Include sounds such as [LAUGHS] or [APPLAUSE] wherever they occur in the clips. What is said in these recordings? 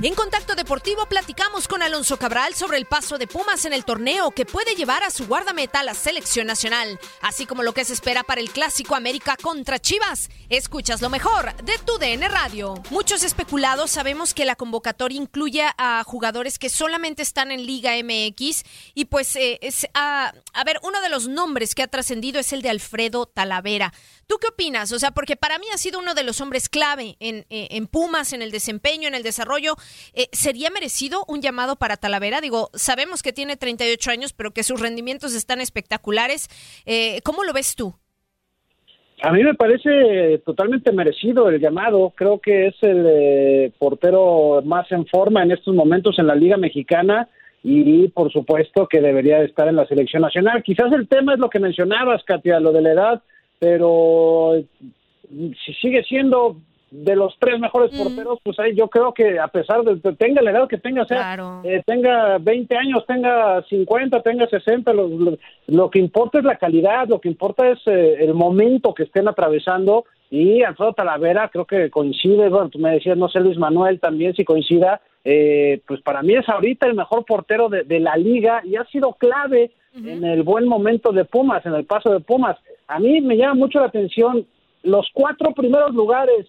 En Contacto Deportivo platicamos con Alonso Cabral sobre el paso de Pumas en el torneo que puede llevar a su guardameta a la selección nacional, así como lo que se espera para el Clásico América contra Chivas. Escuchas lo mejor de tu DN Radio. Muchos especulados sabemos que la convocatoria incluye a jugadores que solamente están en Liga MX y pues eh, es, a, ver, uno de los nombres que ha trascendido es el de Alfredo Talavera. ¿Tú qué opinas? O sea, porque para mí ha sido uno de los hombres clave en, eh, en Pumas, en el desempeño, en el desarrollo. Eh, ¿Sería merecido un llamado para Talavera? Digo, sabemos que tiene 38 años, pero que sus rendimientos están espectaculares. Eh, ¿Cómo lo ves tú? A mí me parece totalmente merecido el llamado. Creo que es el eh, portero más en forma en estos momentos en la Liga Mexicana y por supuesto que debería de estar en la selección nacional. Quizás el tema es lo que mencionabas, Katia, lo de la edad, pero si sigue siendo de los tres mejores porteros, pues ahí yo creo que a pesar de que tenga la edad que tenga, sea, eh, tenga 20 años, tenga 50, tenga 60, lo, lo, lo que importa es la calidad, lo que importa es eh, el momento que estén atravesando. Y Alfredo Talavera creo que coincide, bueno, tú me decías, no sé, Luis Manuel también si coincida, eh, pues para mí es ahorita el mejor portero de, de la liga y ha sido clave en el buen momento de Pumas, en el paso de Pumas. A mí me llama mucho la atención los cuatro primeros lugares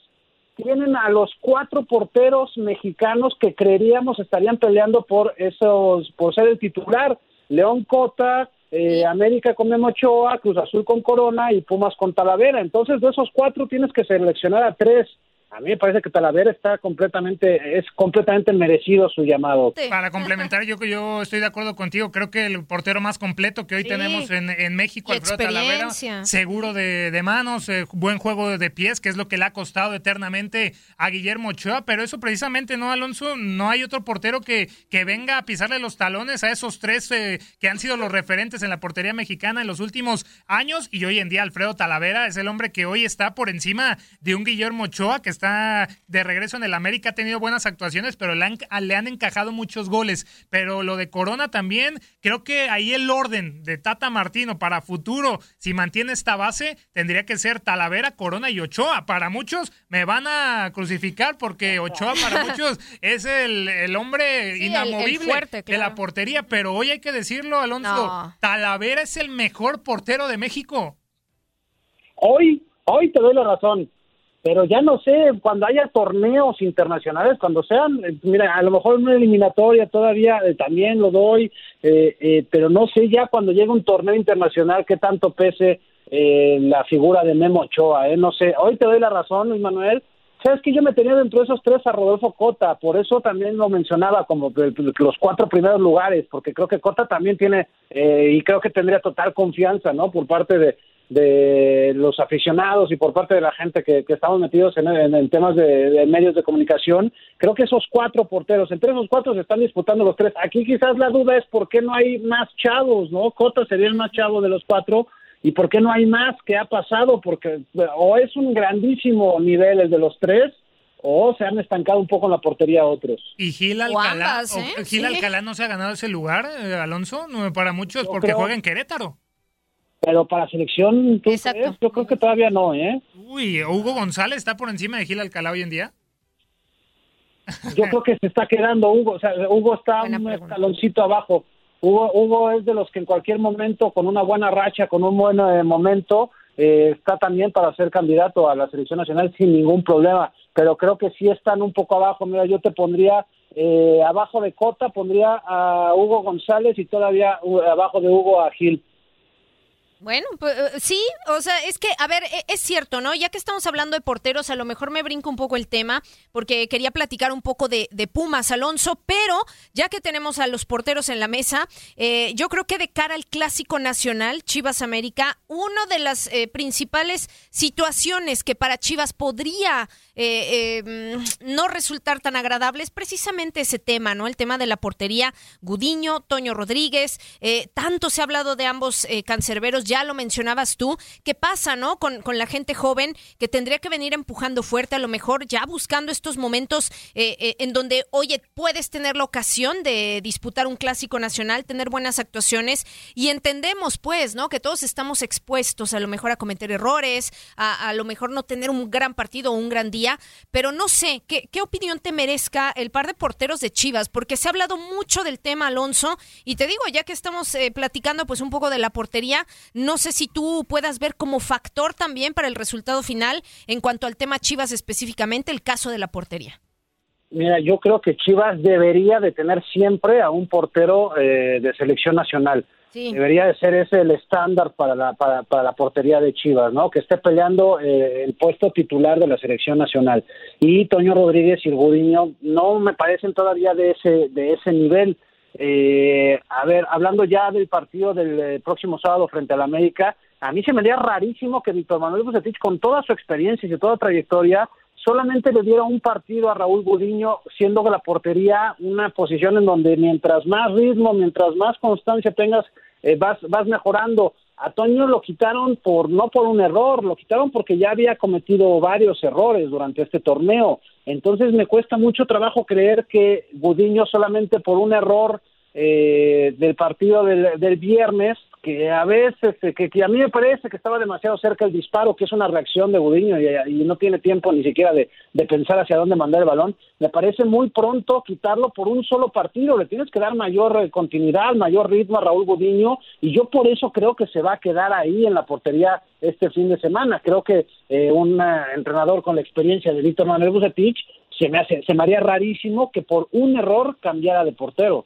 tienen a los cuatro porteros mexicanos que creeríamos estarían peleando por esos, por ser el titular. León Cota, eh, América con Memo Ochoa, Cruz Azul con Corona y Pumas con Talavera. Entonces, de esos cuatro tienes que seleccionar a tres. A mí me parece que Talavera está completamente, es completamente merecido su llamado. Para complementar, yo yo estoy de acuerdo contigo. Creo que el portero más completo que hoy Sí. tenemos en, en México, Alfredo Talavera, seguro de, de manos, eh, buen juego de pies, que es lo que le ha costado eternamente a Guillermo Ochoa. Pero eso precisamente, ¿no, Alonso? No hay otro portero que, que venga a pisarle los talones a esos tres eh, que han sido los referentes en la portería mexicana en los últimos años. Y hoy en día, Alfredo Talavera es el hombre que hoy está por encima de un Guillermo Ochoa que está de regreso en el América, ha tenido buenas actuaciones, pero le han, le han encajado muchos goles. Pero lo de Corona también, creo que ahí el orden de Tata Martino para futuro, si mantiene esta base, tendría que ser Talavera, Corona y Ochoa. Para muchos me van a crucificar porque Ochoa para [LAUGHS] muchos es el, el hombre Sí, el- el inamovible de la portería, pero hoy hay que decirlo, Alonso, No. Talavera es el mejor portero de México. Hoy, hoy te doy la razón. Pero ya no sé, cuando haya torneos internacionales, cuando sean, eh, mira, a lo mejor una eliminatoria todavía eh, también lo doy, eh, pero no sé ya cuando llegue un torneo internacional qué tanto pese la figura de Memo Ochoa, ¿eh? no sé, hoy te doy la razón, Luis Manuel, sabes que yo me tenía dentro de esos tres a Rodolfo Cota, por eso también lo mencionaba como los cuatro primeros lugares, porque creo que Cota también tiene, y creo que tendría total confianza, ¿no? Por parte de, de los aficionados y por parte de la gente que, estamos metidos en, temas de, medios de comunicación, creo que esos cuatro porteros, entre esos cuatro se están disputando los tres. Aquí quizás la duda es por qué no hay más chavos, ¿no? Cota sería el más chavo de los cuatro y por qué no hay más ¿Qué ha pasado, porque o es un grandísimo nivel el de los tres o se han estancado un poco en la portería otros. ¿Y Gil Alcalá, ¿eh? Gil Alcalá no se ha ganado ese lugar, eh, Alonso? Para muchos, porque juega en Querétaro. Pero para selección, yo creo que todavía no, ¿eh? Uy, ¿Hugo González está por encima de Gil Alcalá hoy en día? [LAUGHS] Yo creo que se está quedando Hugo, o sea, Hugo está un escaloncito abajo. Hugo, Hugo es de los que en cualquier momento, con una buena racha, con un buen eh, momento, eh, está también para ser candidato a la selección nacional sin ningún problema. Pero creo que sí están un poco abajo. Mira, yo te pondría eh, abajo de Cota, pondría a Hugo González y todavía abajo de Hugo a Gil. Bueno, pues eh, sí, o sea, es que, a ver, e, es cierto, ¿no? Ya que estamos hablando de porteros, a lo mejor me brinco un poco el tema, porque quería platicar un poco de, Pumas, Alonso, pero ya que tenemos a los porteros en la mesa, eh, yo creo que de cara al clásico nacional, Chivas América, una de las eh, principales situaciones que para Chivas podría no resultar tan agradable es precisamente ese tema, ¿no? El tema de la portería, Gudiño, Toño Rodríguez, tanto se ha hablado de ambos cancerberos ya lo mencionabas tú, ¿qué pasa, no? Con, con, la gente joven que tendría que venir empujando fuerte, a lo mejor ya buscando estos momentos eh, eh, en donde, oye, puedes tener la ocasión de disputar un clásico nacional, tener buenas actuaciones y entendemos, pues, ¿no? Que todos estamos expuestos a lo mejor a cometer errores, a, a lo mejor no tener un gran partido o un gran día, pero no sé, ¿qué, ¿qué opinión te merezca el par de porteros de Chivas? Porque se ha hablado mucho del tema, Alonso, y te digo, ya que estamos eh, platicando pues un poco de la portería, no sé si tú puedas ver como factor también para el resultado final en cuanto al tema Chivas específicamente, el caso de la portería. Mira, yo creo que Chivas debería de tener siempre a un portero eh, de selección nacional. Debería de ser ese el estándar para la, para, la portería de Chivas, ¿no? Que esté peleando eh, el puesto titular de la selección nacional. Y Toño Rodríguez y Gudiño no me parecen todavía de ese, de ese nivel. Eh, a ver, hablando ya del partido del eh, próximo sábado frente al América, a mí se me haría rarísimo que Víctor Manuel Bucetich, con toda su experiencia y toda trayectoria, solamente le diera un partido a Raúl Gudiño, siendo que la portería una posición en donde mientras más ritmo, mientras más constancia tengas, eh, vas, vas mejorando. A Toño lo quitaron por no por un error, lo quitaron porque ya había cometido varios errores durante este torneo. Entonces me cuesta mucho trabajo creer que Gudiño solamente por un error eh, del partido del, viernes, que a veces, que, a mí me parece que estaba demasiado cerca el disparo, que es una reacción de Gudiño y, no tiene tiempo ni siquiera de, pensar hacia dónde mandar el balón, me parece muy pronto quitarlo por un solo partido, le tienes que dar mayor eh, continuidad, mayor ritmo a Raúl Gudiño y yo por eso creo que se va a quedar ahí en la portería este fin de semana. Creo que eh, un entrenador con la experiencia de Víctor Manuel Bucetich se me, hace, se me haría rarísimo que por un error cambiara de portero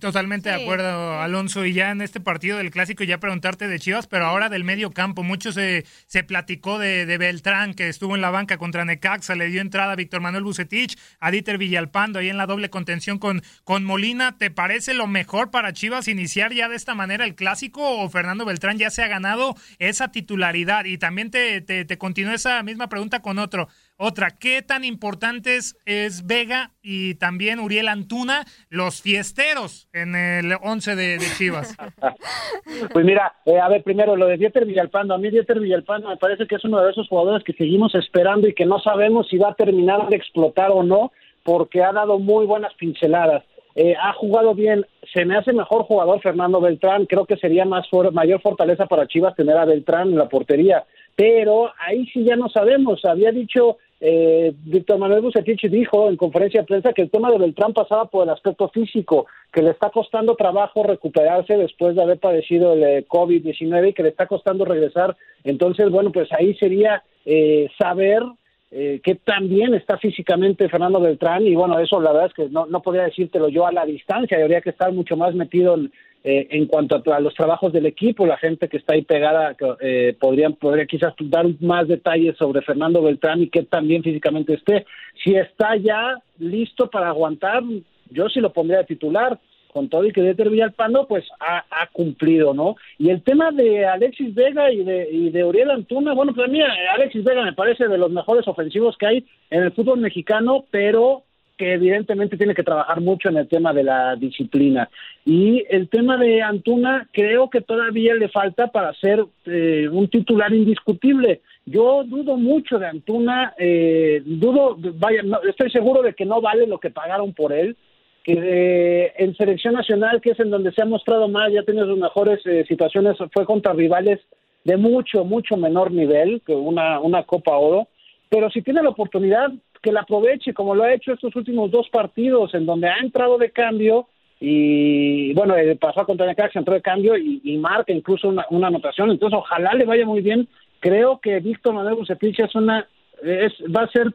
Totalmente de acuerdo, Alonso. Y ya en este partido del clásico, ya preguntarte de Chivas, pero ahora del medio campo. Mucho se, se platicó de, Beltrán, que estuvo en la banca contra Necaxa, le dio entrada a Víctor Manuel Bucetich, a Dieter Villalpando, ahí en la doble contención con, con Molina. ¿Te parece lo mejor para Chivas iniciar ya de esta manera el clásico o Fernando Beltrán ya se ha ganado esa titularidad? Y también te, te, te continúo esa misma pregunta con otro. Otra, ¿qué tan importantes es Vega y también Uriel Antuna, los fiesteros en el 11 de, Chivas? [LAUGHS] pues mira, eh, a ver, primero lo de Dieter Villalpando. A mí Dieter Villalpando me parece que es uno de esos jugadores que seguimos esperando y que no sabemos si va a terminar de explotar o no, porque ha dado muy buenas pinceladas. Eh, ha jugado bien, se me hace mejor jugador Fernando Beltrán, creo que sería más mayor fortaleza para Chivas tener a Beltrán en la portería, pero ahí sí ya no sabemos, había dicho eh, Víctor Manuel Bucetich dijo en conferencia de prensa que el tema de Beltrán pasaba por el aspecto físico, que le está costando trabajo recuperarse después de haber padecido el eh, COVID-19 y que le está costando regresar. Entonces, bueno, pues ahí sería eh, saber eh, que también está físicamente Fernando Beltrán. Y bueno, eso la verdad es que no, no podría decírtelo yo a la distancia, habría que estar mucho más metido en, eh, en cuanto a, los trabajos del equipo, la gente que está ahí pegada eh, podrían, podría quizás dar más detalles sobre Fernando Beltrán y que también físicamente esté. Si está ya listo para aguantar, yo sí lo pondría a titular con todo y que Dieter Villalpando pues ha, ha, cumplido, ¿no? Y el tema de Alexis Vega y de, y de Uriel Antuna, bueno, pues a mí Alexis Vega me parece de los mejores ofensivos que hay en el fútbol mexicano, pero que evidentemente tiene que trabajar mucho en el tema de la disciplina. Y el tema de Antuna creo que todavía le falta para ser eh, un titular indiscutible. Yo dudo mucho de Antuna, eh, dudo, vaya, estoy seguro de que no vale lo que pagaron por él, que eh, en selección nacional, que es en donde se ha mostrado más, ya tiene sus mejores eh, situaciones, fue contra rivales de mucho, mucho menor nivel que una, una Copa Oro, pero si tiene la oportunidad, que la aproveche, como lo ha hecho estos últimos dos partidos, en donde ha entrado de cambio y, bueno, eh, pasó contra Necaxa, entró de cambio y, marca incluso una, anotación, entonces ojalá le vaya muy bien. Creo que Víctor Manuel Bucetich es una, es, va a ser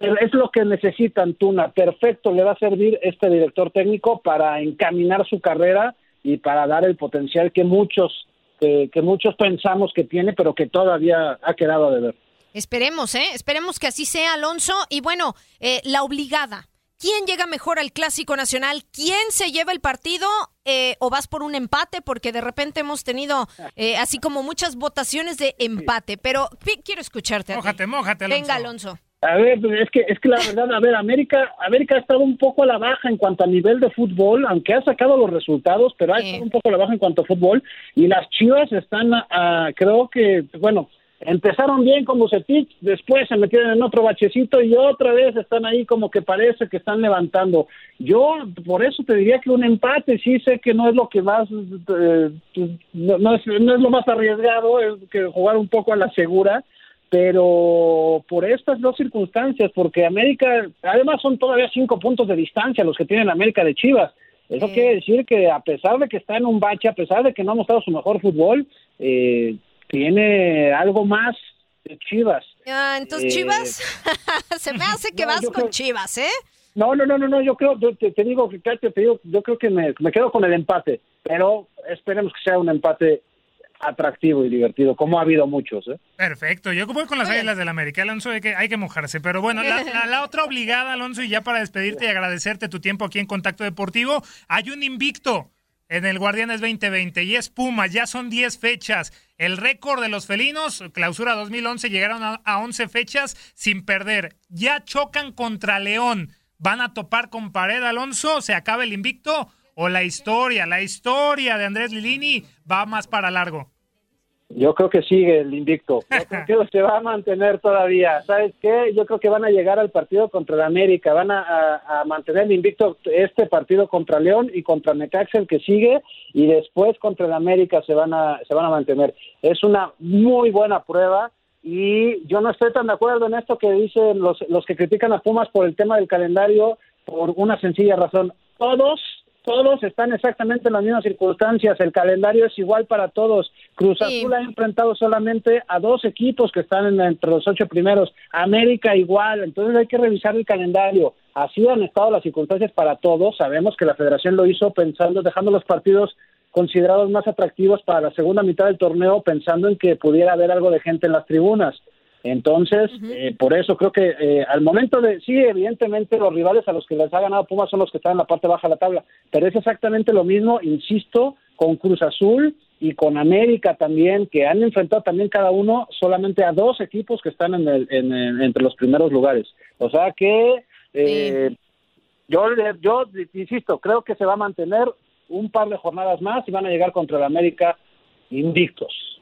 es lo que necesita Antuna. Perfecto, le va a servir este director técnico para encaminar su carrera y para dar el potencial que muchos que, muchos pensamos que tiene, pero que todavía ha quedado de ver. Esperemos, ¿eh? Esperemos que así sea, Alonso. Y bueno, eh, la obligada. ¿Quién llega mejor al Clásico Nacional? ¿Quién se lleva el partido? Eh, ¿O vas por un empate? Porque de repente hemos tenido eh, así como muchas votaciones de empate. Pero quiero escucharte. Mójate, mójate, Alonso. Venga, Alonso. A ver, pues, es que es que la verdad, a ver, América, América ha estado un poco a la baja en cuanto a nivel de fútbol, aunque ha sacado los resultados, pero ha estado un poco a la baja en cuanto a fútbol y las Chivas están, a, creo que, bueno, empezaron bien con Bucetich, después se metieron en otro bachecito y otra vez están ahí como que parece que están levantando. Yo por eso te diría que un empate, sí sé que no es lo que más, eh, no, es, no es lo más arriesgado, es que jugar un poco a la segura pero por estas dos circunstancias, porque América, además son todavía cinco puntos de distancia los que tiene América de Chivas. Eso quiere decir que a pesar de que está en un bache, a pesar de que no ha mostrado su mejor fútbol, eh, tiene algo más de Chivas. Ah, entonces eh, Chivas, [LAUGHS] se me hace que vas con Chivas, ¿eh? No, no, no, no, no, yo creo, te, te digo, te digo, yo creo que me, me quedo con el empate, pero esperemos que sea un empate atractivo y divertido, como ha habido muchos. ¿eh? Perfecto, yo voy con las Águilas del América, Alonso, hay que, hay que mojarse, pero bueno, la, otra obligada, Alonso, y ya para despedirte y agradecerte tu tiempo aquí en Contacto Deportivo, hay un invicto en el Guardianes 2020 y es Puma, ya son 10 fechas. El récord de los felinos, clausura 2011, llegaron a, a 11 fechas sin perder. Ya chocan contra León. ¿Van a topar con pared, Alonso? ¿Se acaba el invicto? o la historia, la historia de Andrés Lilini va más para largo? Yo creo que sigue el invicto. [LAUGHS] Yo creo que se va a mantener todavía. ¿Sabes qué? Yo creo que van a llegar al partido contra el América. Van a, mantener el invicto este partido contra León y contra Necaxa el que sigue y después contra el América se van a se van a mantener. Es una muy buena prueba y yo no estoy tan de acuerdo en esto que dicen los los que critican a Pumas por el tema del calendario por una sencilla razón. Todos todos están exactamente en las mismas circunstancias, el calendario es igual para todos. Cruz Azul ha enfrentado solamente a dos equipos que están entre los ocho primeros, América igual, entonces hay que revisar el calendario. Así han estado las circunstancias para todos, sabemos que la federación lo hizo pensando, dejando los partidos considerados más atractivos para la segunda mitad del torneo, pensando en que pudiera haber algo de gente en las tribunas. Entonces, eh, por eso creo que eh, al momento de, sí, evidentemente los rivales a los que les ha ganado Pumas son los que están en la parte baja de la tabla, pero es exactamente lo mismo, insisto, con Cruz Azul y con América también, que han enfrentado también cada uno solamente a dos equipos que están en el, en entre los primeros lugares. O sea que eh, yo, yo insisto, creo que se va a mantener un par de jornadas más y van a llegar contra el América invictos.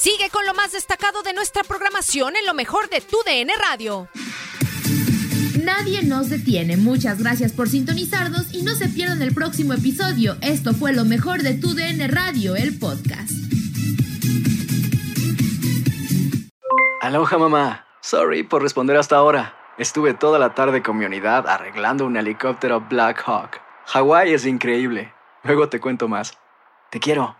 Sigue con lo más destacado de nuestra programación en lo mejor de tu DN Radio. Nadie nos detiene. Muchas gracias por sintonizarnos y no se pierdan el próximo episodio. Esto fue lo mejor de tu DN Radio, el podcast. Aloha mamá. Sorry por responder hasta ahora. Estuve toda la tarde con mi unidad arreglando un helicóptero Black Hawk. Hawái es increíble. Luego te cuento más. Te quiero.